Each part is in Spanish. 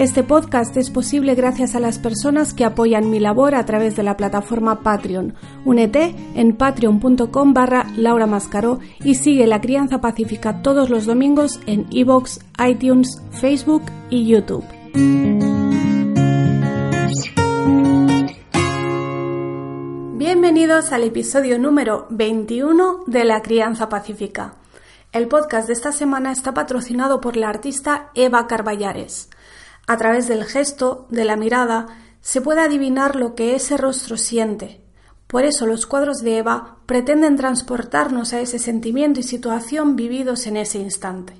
Este podcast es posible gracias a las personas que apoyan mi labor a través de la plataforma Patreon. Únete en patreon.com barra Laura Mascaró y sigue La Crianza Pacífica todos los domingos en iVoox, iTunes, Facebook y YouTube. Bienvenidos al episodio número 21 de La Crianza Pacífica. El podcast de esta semana está patrocinado por la artista Eva Carballares. A través del gesto, de la mirada, se puede adivinar lo que ese rostro siente. Por eso los cuadros de Eva pretenden transportarnos a ese sentimiento y situación vividos en ese instante.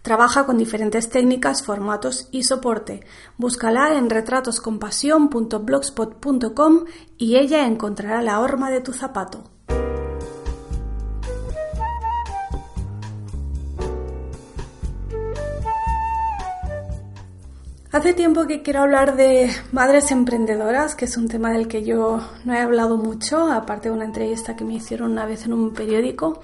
Trabaja con diferentes técnicas, formatos y soporte. Búscala en retratoscompasión.blogspot.com y ella encontrará la horma de tu zapato. Hace tiempo que quiero hablar de madres emprendedoras, que es un tema del que yo no he hablado mucho, aparte de una entrevista que me hicieron una vez en un periódico,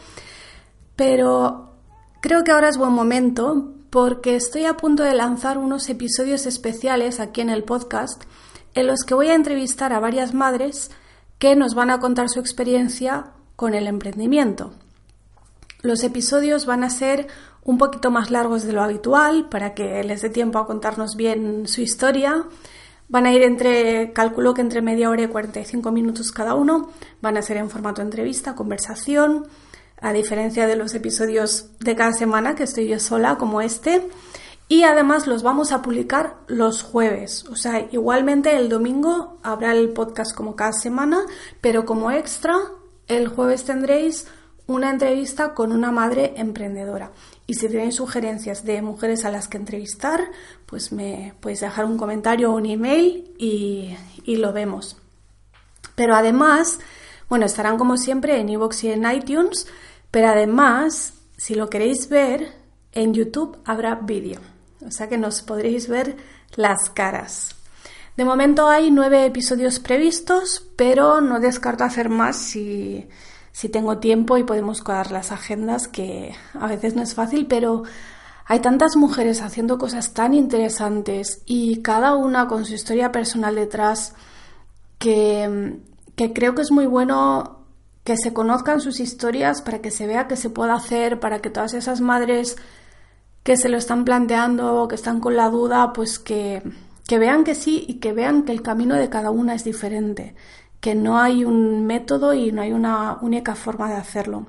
pero creo que ahora es buen momento porque estoy a punto de lanzar unos episodios especiales aquí en el podcast en los que voy a entrevistar a varias madres que nos van a contar su experiencia con el emprendimiento. Los episodios van a ser un poquito más largos de lo habitual para que les dé tiempo a contarnos bien su historia. Van a ir entre, calculo que entre media hora y 45 minutos cada uno. Van a ser en formato entrevista, conversación, a diferencia de los episodios de cada semana que estoy yo sola, como este. Y además los vamos a publicar los jueves. O sea, igualmente el domingo habrá el podcast como cada semana, pero como extra, el jueves tendréis una entrevista con una madre emprendedora. Y si tenéis sugerencias de mujeres a las que entrevistar, pues me podéis dejar un comentario o un email y, lo vemos. Pero además, bueno, estarán como siempre en iVoox y en iTunes, pero además, si lo queréis ver, en YouTube habrá vídeo. O sea que nos podréis ver las caras. De momento hay nueve episodios previstos, pero no descarto hacer más si, si tengo tiempo y podemos cuadrar las agendas, que a veces no es fácil, pero hay tantas mujeres haciendo cosas tan interesantes y cada una con su historia personal detrás que, que creo que es muy bueno que se conozcan sus historias para que se vea que se puede hacer, para que todas esas madres que se lo están planteando, que están con la duda, pues que, que vean que sí y que vean que el camino de cada una es diferente que no hay un método y no hay una única forma de hacerlo.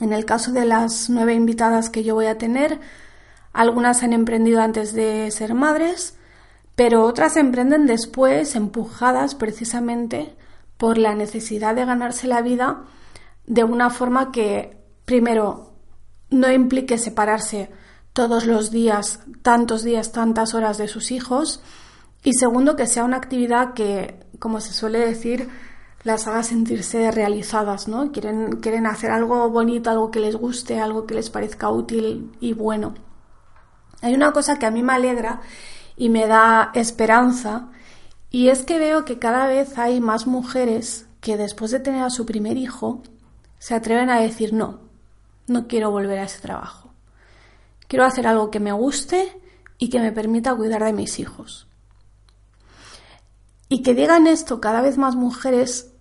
En el caso de las nueve invitadas que yo voy a tener, algunas han emprendido antes de ser madres, pero otras emprenden después, empujadas precisamente por la necesidad de ganarse la vida de una forma que, primero, no implique separarse todos los días, tantos días, tantas horas de sus hijos, y segundo, que sea una actividad que, como se suele decir, las haga sentirse realizadas, ¿no? Quieren, quieren hacer algo bonito, algo que les guste, algo que les parezca útil y bueno. Hay una cosa que a mí me alegra y me da esperanza, y es que veo que cada vez hay más mujeres que después de tener a su primer hijo se atreven a decir no, no quiero volver a ese trabajo. Quiero hacer algo que me guste y que me permita cuidar de mis hijos. Y que digan esto cada vez más mujeres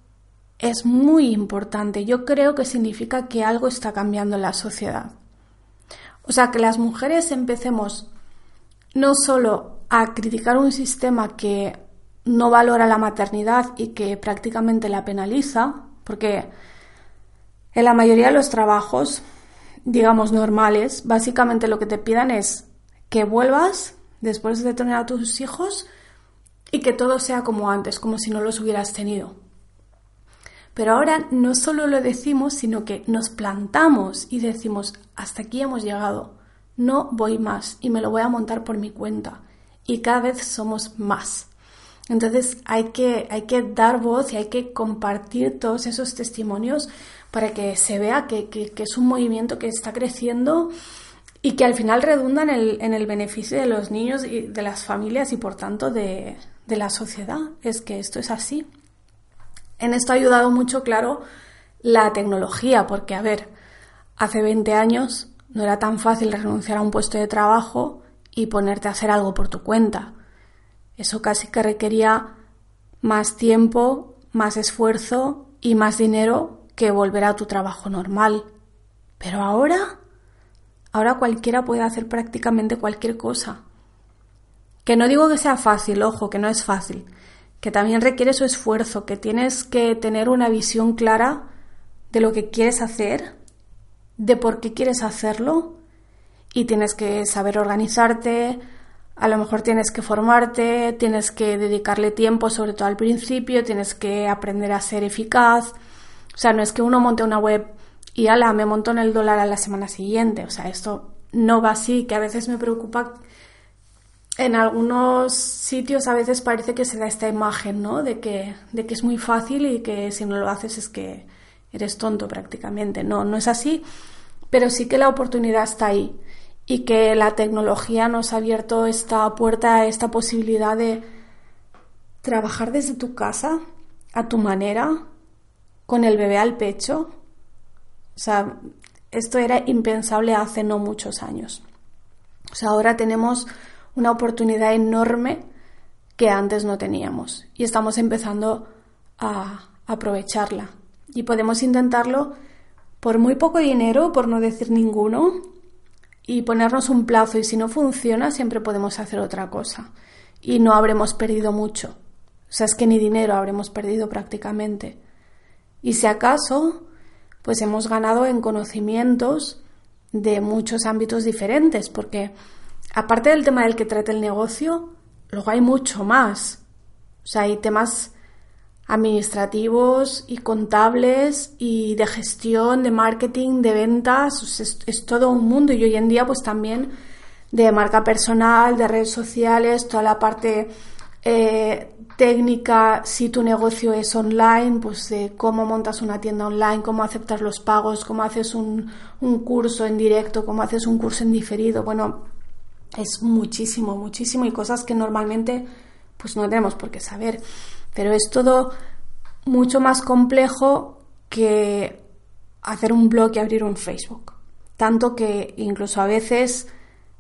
es muy importante. Yo creo que significa que algo está cambiando en la sociedad. O sea, que las mujeres empecemos no solo a criticar un sistema que no valora la maternidad y que prácticamente la penaliza, porque en la mayoría de los trabajos, digamos normales, básicamente lo que te pidan es que vuelvas después de tener a tus hijos y que todo sea como antes, como si no los hubieras tenido. Pero ahora no solo lo decimos, sino que nos plantamos y decimos, hasta aquí hemos llegado, no voy más y me lo voy a montar por mi cuenta. Y cada vez somos más. Entonces hay que, hay que dar voz y hay que compartir todos esos testimonios para que se vea que, es un movimiento que está creciendo y que al final redunda en el, en el, beneficio de los niños y de las familias y por tanto de, de la sociedad. Es que esto es así. En esto ha ayudado mucho, claro, la tecnología, porque, a ver, hace 20 años no era tan fácil renunciar a un puesto de trabajo y ponerte a hacer algo por tu cuenta. Eso casi que requería más tiempo, más esfuerzo y más dinero que volver a tu trabajo normal. Pero ahora, ahora cualquiera puede hacer prácticamente cualquier cosa. Que no digo que sea fácil, ojo, que no es fácil, que también requiere su esfuerzo, que tienes que tener una visión clara de lo que quieres hacer, de por qué quieres hacerlo y tienes que saber organizarte, a lo mejor tienes que formarte, tienes que dedicarle tiempo, sobre todo al principio, tienes que aprender a ser eficaz. O sea, no es que uno monte una web y ala, me monto en el dólar a la semana siguiente. O sea, esto no va así, que a veces me preocupa en algunos sitios a veces parece que se da esta imagen, ¿no? De que, de que es muy fácil y que si no lo haces es que eres tonto prácticamente. No, no es así, pero sí que la oportunidad está ahí y que la tecnología nos ha abierto esta puerta, esta posibilidad de trabajar desde tu casa, a tu manera, con el bebé al pecho. O sea, esto era impensable hace no muchos años. O sea, ahora tenemos una oportunidad enorme que antes no teníamos y estamos empezando a aprovecharla. Y podemos intentarlo por muy poco dinero, por no decir ninguno, y ponernos un plazo y si no funciona siempre podemos hacer otra cosa y no habremos perdido mucho. O sea, es que ni dinero habremos perdido prácticamente. Y si acaso, pues hemos ganado en conocimientos de muchos ámbitos diferentes, porque aparte del tema del que trata el negocio, luego hay mucho más. O sea, hay temas administrativos y contables y de gestión, de marketing, de ventas, es, todo un mundo. Y hoy en día pues también de marca personal, de redes sociales, toda la parte eh, técnica, si tu negocio es online, pues de cómo montas una tienda online, cómo aceptas los pagos, cómo haces un, un curso en directo, cómo haces un curso en diferido, bueno, es muchísimo, muchísimo y cosas que normalmente pues no tenemos por qué saber. Pero es todo mucho más complejo que hacer un blog y abrir un Facebook. Tanto que incluso a veces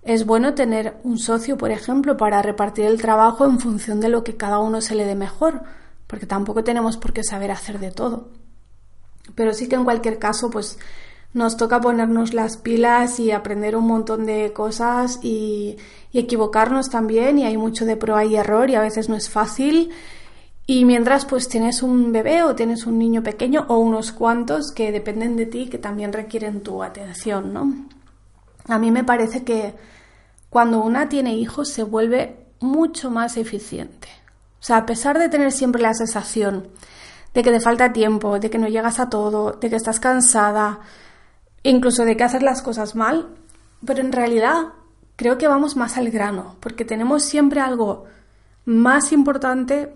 es bueno tener un socio, por ejemplo, para repartir el trabajo en función de lo que cada uno se le dé mejor, porque tampoco tenemos por qué saber hacer de todo. Pero sí que en cualquier caso, pues nos toca ponernos las pilas y aprender un montón de cosas y, equivocarnos también y hay mucho de prueba y error y a veces no es fácil y mientras pues tienes un bebé o tienes un niño pequeño o unos cuantos que dependen de ti que también requieren tu atención, ¿no? A mí me parece que cuando una tiene hijos se vuelve mucho más eficiente. O sea, a pesar de tener siempre la sensación de que te falta tiempo, de que no llegas a todo, de que estás cansada, incluso de que haces las cosas mal, pero en realidad creo que vamos más al grano, porque tenemos siempre algo más importante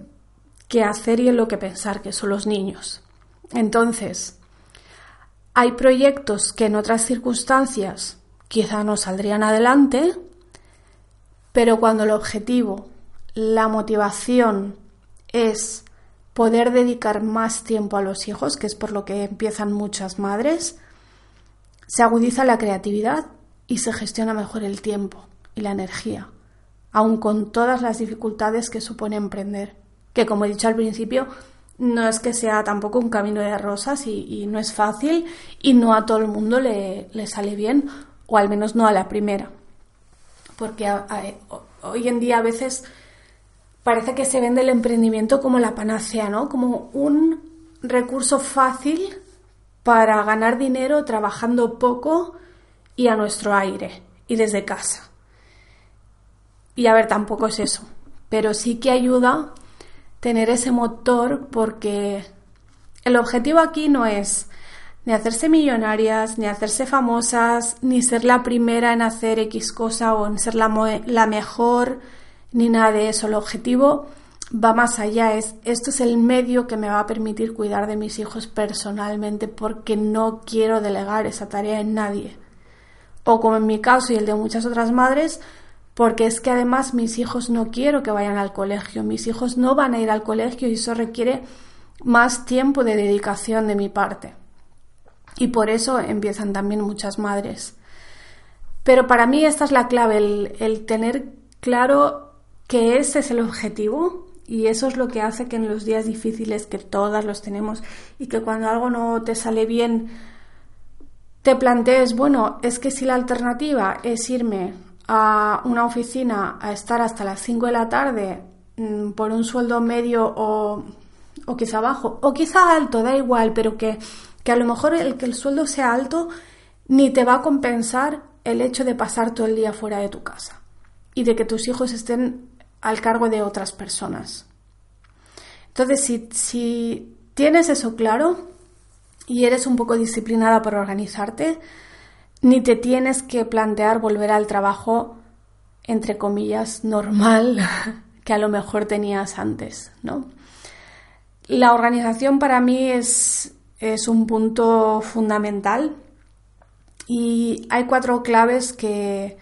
que hacer y en lo que pensar, que son los niños. Entonces, hay proyectos que en otras circunstancias quizá no saldrían adelante, pero cuando el objetivo, la motivación es poder dedicar más tiempo a los hijos, que es por lo que empiezan muchas madres, se agudiza la creatividad y se gestiona mejor el tiempo y la energía, aun con todas las dificultades que supone emprender que como he dicho al principio, no es que sea tampoco un camino de rosas y, no es fácil y no a todo el mundo le, sale bien, o al menos no a la primera. Porque hoy en día a veces parece que se vende el emprendimiento como la panacea, ¿no? Como un recurso fácil para ganar dinero trabajando poco y a nuestro aire y desde casa. Y a ver, tampoco es eso, pero sí que ayuda tener ese motor porque el objetivo aquí no es ni hacerse millonarias, ni hacerse famosas, ni ser la primera en hacer X cosa o en ser la, la mejor, ni nada de eso. El objetivo va más allá, es esto es el medio que me va a permitir cuidar de mis hijos personalmente porque no quiero delegar esa tarea en nadie. O como en mi caso y el de muchas otras madres, porque es que además mis hijos no quiero que vayan al colegio, mis hijos no van a ir al colegio y eso requiere más tiempo de dedicación de mi parte. Y por eso empiezan también muchas madres. Pero para mí esta es la clave, el, el tener claro que ese es el objetivo y eso es lo que hace que en los días difíciles, que todas los tenemos, y que cuando algo no te sale bien, te plantees, bueno, es que si la alternativa es irme a una oficina a estar hasta las 5 de la tarde mm, por un sueldo medio o, o quizá bajo, o quizá alto, da igual, pero que, que a lo mejor el que el sueldo sea alto ni te va a compensar el hecho de pasar todo el día fuera de tu casa y de que tus hijos estén al cargo de otras personas. Entonces, si, si tienes eso claro y eres un poco disciplinada para organizarte, ni te tienes que plantear volver al trabajo, entre comillas, normal que a lo mejor tenías antes, ¿no? La organización para mí es, es un punto fundamental y hay cuatro claves que,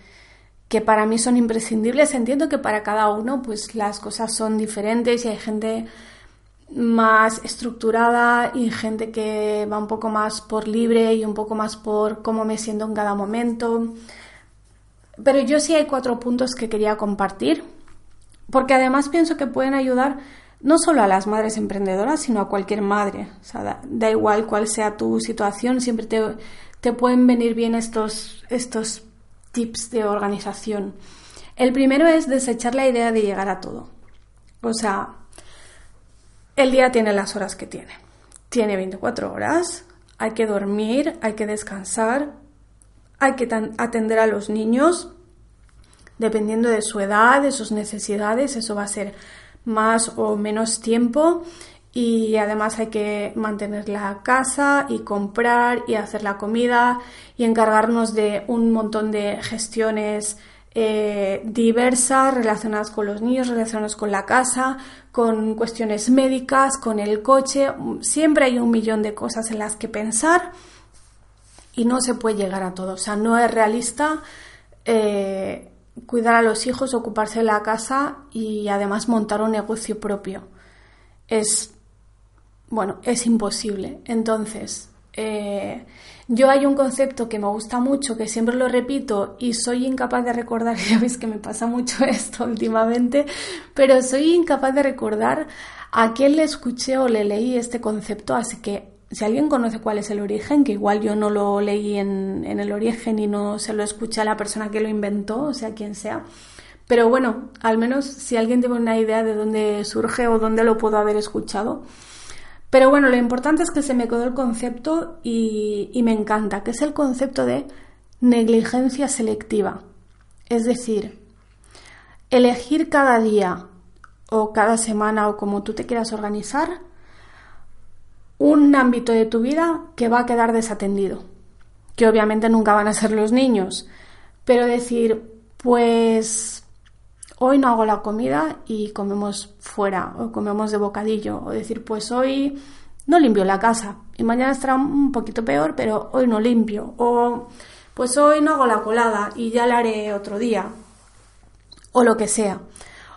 que para mí son imprescindibles. Entiendo que para cada uno pues las cosas son diferentes y hay gente más estructurada y gente que va un poco más por libre y un poco más por cómo me siento en cada momento. Pero yo sí hay cuatro puntos que quería compartir, porque además pienso que pueden ayudar no solo a las madres emprendedoras, sino a cualquier madre. O sea, da, igual cuál sea tu situación, siempre te, te pueden venir bien estos, estos tips de organización. El primero es desechar la idea de llegar a todo. O sea, el día tiene las horas que tiene. Tiene 24 horas, hay que dormir, hay que descansar, hay que atender a los niños, dependiendo de su edad, de sus necesidades, eso va a ser más o menos tiempo y además hay que mantener la casa y comprar y hacer la comida y encargarnos de un montón de gestiones eh, diversas relacionadas con los niños, relacionadas con la casa, con cuestiones médicas, con el coche. Siempre hay un millón de cosas en las que pensar y no se puede llegar a todo. O sea, no es realista eh, cuidar a los hijos, ocuparse de la casa y además montar un negocio propio. Es bueno, es imposible. Entonces, eh, yo hay un concepto que me gusta mucho, que siempre lo repito y soy incapaz de recordar, ya veis que me pasa mucho esto últimamente, pero soy incapaz de recordar a quién le escuché o le leí este concepto, así que si alguien conoce cuál es el origen, que igual yo no lo leí en, en el origen y no se lo escuché a la persona que lo inventó, o sea, quien sea, pero bueno, al menos si alguien tiene una idea de dónde surge o dónde lo puedo haber escuchado, pero bueno, lo importante es que se me quedó el concepto y, me encanta, que es el concepto de negligencia selectiva. Es decir, elegir cada día o cada semana o como tú te quieras organizar un ámbito de tu vida que va a quedar desatendido, que obviamente nunca van a ser los niños, pero decir, pues hoy no hago la comida y comemos fuera o comemos de bocadillo o decir pues hoy no limpio la casa y mañana estará un poquito peor pero hoy no limpio o pues hoy no hago la colada y ya la haré otro día o lo que sea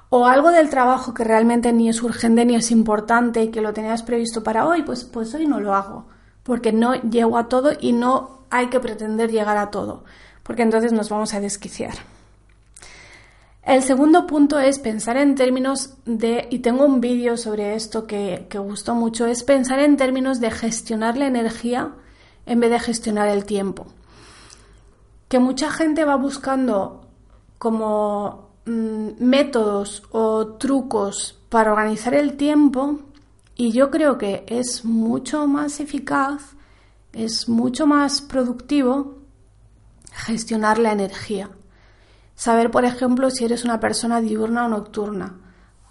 o algo del trabajo que realmente ni es urgente ni es importante y que lo tenías previsto para hoy pues pues hoy no lo hago porque no llego a todo y no hay que pretender llegar a todo porque entonces nos vamos a desquiciar. El segundo punto es pensar en términos de, y tengo un vídeo sobre esto que, que gustó mucho, es pensar en términos de gestionar la energía en vez de gestionar el tiempo. Que mucha gente va buscando como mm, métodos o trucos para organizar el tiempo y yo creo que es mucho más eficaz, es mucho más productivo gestionar la energía. Saber, por ejemplo, si eres una persona diurna o nocturna.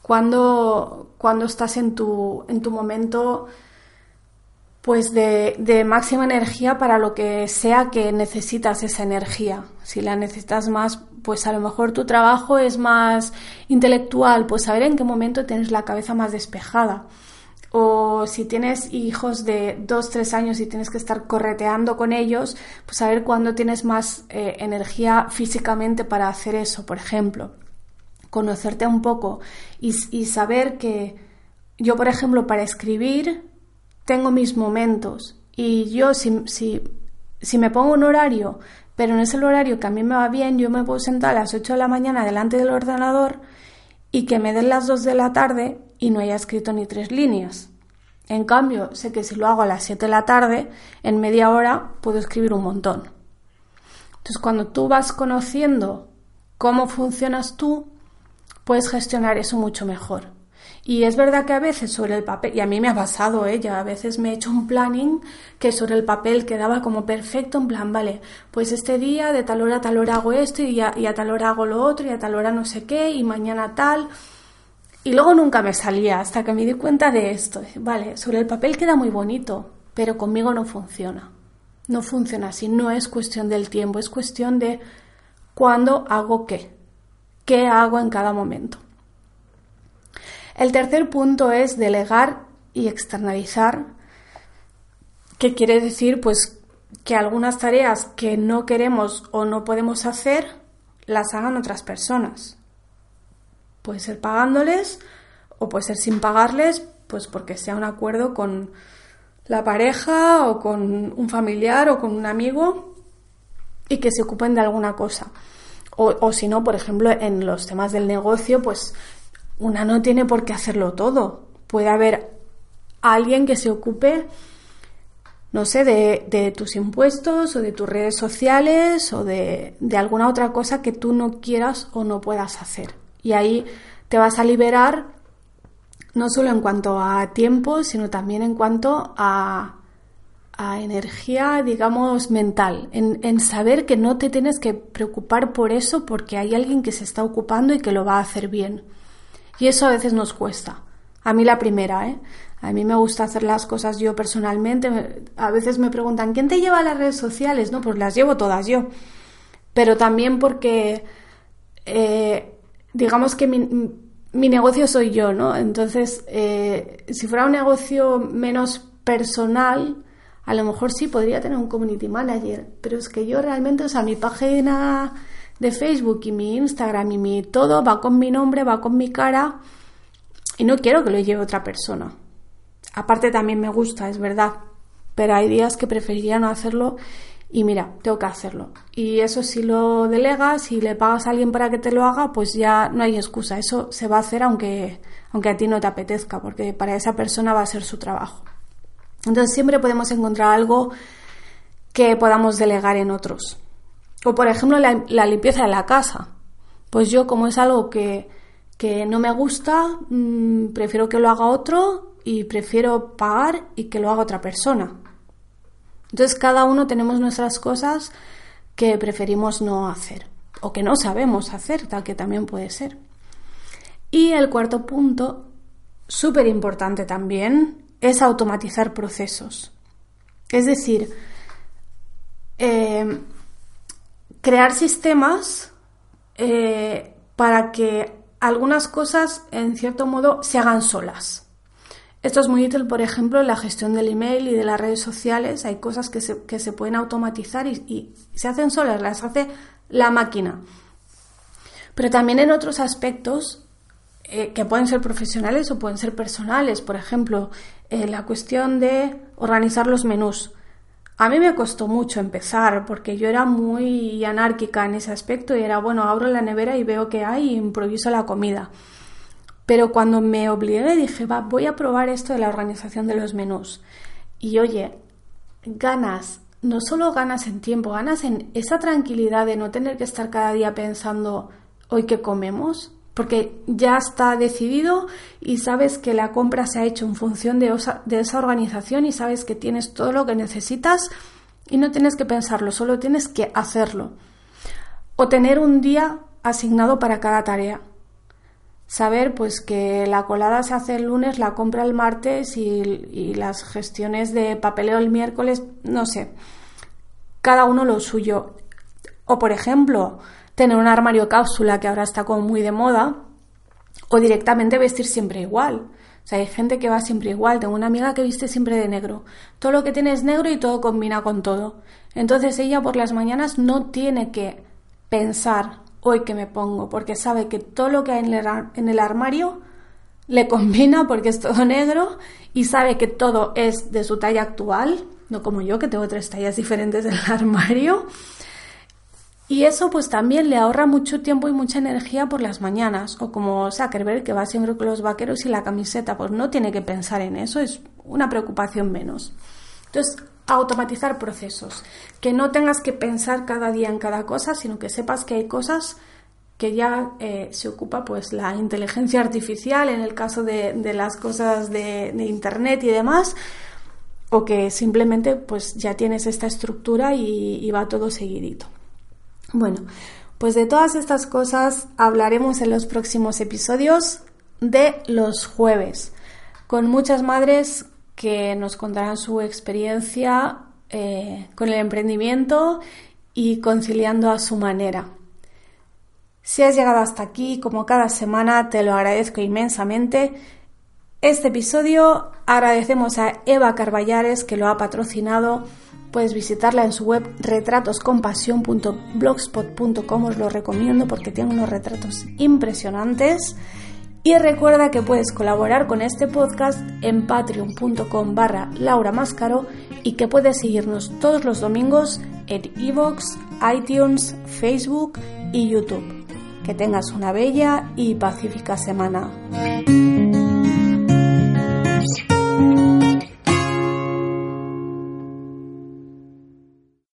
Cuando, cuando estás en tu, en tu momento pues de, de, máxima energía para lo que sea que necesitas esa energía. Si la necesitas más pues a lo mejor tu trabajo es más intelectual, pues saber en qué momento tienes la cabeza más despejada. O si tienes hijos de dos, tres años y tienes que estar correteando con ellos, pues saber cuándo tienes más eh, energía físicamente para hacer eso, por ejemplo. Conocerte un poco y, y saber que yo, por ejemplo, para escribir tengo mis momentos y yo si, si, si me pongo un horario pero no es el horario que a mí me va bien, yo me puedo sentar a las 8 de la mañana delante del ordenador y que me den las 2 de la tarde y no haya escrito ni tres líneas. En cambio, sé que si lo hago a las 7 de la tarde, en media hora puedo escribir un montón. Entonces, cuando tú vas conociendo cómo funcionas tú, puedes gestionar eso mucho mejor. Y es verdad que a veces sobre el papel, y a mí me ha pasado ella, a veces me he hecho un planning que sobre el papel quedaba como perfecto, en plan, vale, pues este día de tal hora a tal hora hago esto y a, y a tal hora hago lo otro y a tal hora no sé qué y mañana tal. Y luego nunca me salía hasta que me di cuenta de esto. Vale, sobre el papel queda muy bonito, pero conmigo no funciona. No funciona así, no es cuestión del tiempo, es cuestión de cuándo hago qué, qué hago en cada momento. El tercer punto es delegar y externalizar, que quiere decir pues que algunas tareas que no queremos o no podemos hacer las hagan otras personas. Puede ser pagándoles o puede ser sin pagarles, pues porque sea un acuerdo con la pareja o con un familiar o con un amigo y que se ocupen de alguna cosa. O, o si no, por ejemplo, en los temas del negocio, pues una no tiene por qué hacerlo todo. Puede haber alguien que se ocupe, no sé, de, tus impuestos o de tus redes sociales o de, de alguna otra cosa que tú no quieras o no puedas hacer. Y ahí te vas a liberar no solo en cuanto a tiempo, sino también en cuanto a, a energía, digamos, mental, en, en, saber que no te tienes que preocupar por eso porque hay alguien que se está ocupando y que lo va a hacer bien. Y eso a veces nos cuesta. A mí la primera, ¿eh? A mí me gusta hacer las cosas yo personalmente. A veces me preguntan, ¿quién te lleva a las redes sociales? No, pues las llevo todas yo. Pero también porque, eh, digamos que mi, mi, negocio soy yo, ¿no? Entonces, eh, si fuera un negocio menos personal, a lo mejor sí podría tener un community manager. Pero es que yo realmente, o sea, mi página de Facebook y mi Instagram y mi todo va con mi nombre, va con mi cara y no quiero que lo lleve otra persona. Aparte también me gusta, es verdad, pero hay días que preferiría no hacerlo y mira, tengo que hacerlo. Y eso si lo delegas y le pagas a alguien para que te lo haga, pues ya no hay excusa, eso se va a hacer aunque, aunque a ti no te apetezca, porque para esa persona va a ser su trabajo. Entonces siempre podemos encontrar algo que podamos delegar en otros. O por ejemplo la, limpieza de la casa. Pues yo como es algo que, no me gusta, mm, prefiero que lo haga otro y prefiero pagar y que lo haga otra persona. Entonces cada uno tenemos nuestras cosas que preferimos no hacer o que no sabemos hacer, tal que también puede ser. Y el cuarto punto, súper importante también, es automatizar procesos. Es decir, eh, crear sistemas eh, para que algunas cosas, en cierto modo, se hagan solas. Esto es muy útil, por ejemplo, en la gestión del email y de las redes sociales. Hay cosas que se, que se pueden automatizar y, se hacen solas, las hace la máquina. Pero también en otros aspectos eh, que pueden ser profesionales o pueden ser personales. Por ejemplo, eh, la cuestión de organizar los menús. A mí me costó mucho empezar porque yo era muy anárquica en ese aspecto y era, bueno, abro la nevera y veo que hay y improviso la comida. Pero cuando me obligué dije, va, voy a probar esto de la organización de los menús. Y oye, ganas, no solo ganas en tiempo, ganas en esa tranquilidad de no tener que estar cada día pensando, hoy qué comemos, porque ya está decidido y sabes que la compra se ha hecho en función de, esa organización y sabes que tienes todo lo que necesitas y no tienes que pensarlo, solo tienes que hacerlo. O tener un día asignado para cada tarea. Saber pues que la colada se hace el lunes, la compra el martes y, y las gestiones de papeleo el miércoles, no sé. Cada uno lo suyo. O por ejemplo, tener un armario cápsula que ahora está como muy de moda, o directamente vestir siempre igual. O sea, hay gente que va siempre igual. Tengo una amiga que viste siempre de negro. Todo lo que tiene es negro y todo combina con todo. Entonces ella por las mañanas no tiene que pensar hoy que me pongo, porque sabe que todo lo que hay en el armario le combina porque es todo negro y sabe que todo es de su talla actual, no como yo que tengo tres tallas diferentes en el armario. Y eso pues también le ahorra mucho tiempo y mucha energía por las mañanas. O como Zuckerberg que va siempre con los vaqueros y la camiseta, pues no tiene que pensar en eso, es una preocupación menos. Entonces, automatizar procesos. Que no tengas que pensar cada día en cada cosa, sino que sepas que hay cosas que ya eh, se ocupa pues la inteligencia artificial en el caso de, las cosas de, internet y demás o que simplemente pues ya tienes esta estructura y va todo seguidito. Bueno, pues de todas estas cosas hablaremos en los próximos episodios de los jueves, con muchas madres que nos contarán su experiencia eh, con el emprendimiento y conciliando a su manera. Si has llegado hasta aquí, como cada semana, te lo agradezco inmensamente. Este episodio agradecemos a Eva Carballares que lo ha patrocinado Puedes visitarla en su web retratoscompasión.blogspot.com, os lo recomiendo porque tiene unos retratos impresionantes. Y recuerda que puedes colaborar con este podcast en patreon.com barra Laura Máscaro y que puedes seguirnos todos los domingos en iVoox, iTunes, Facebook y YouTube. Que tengas una bella y pacífica semana.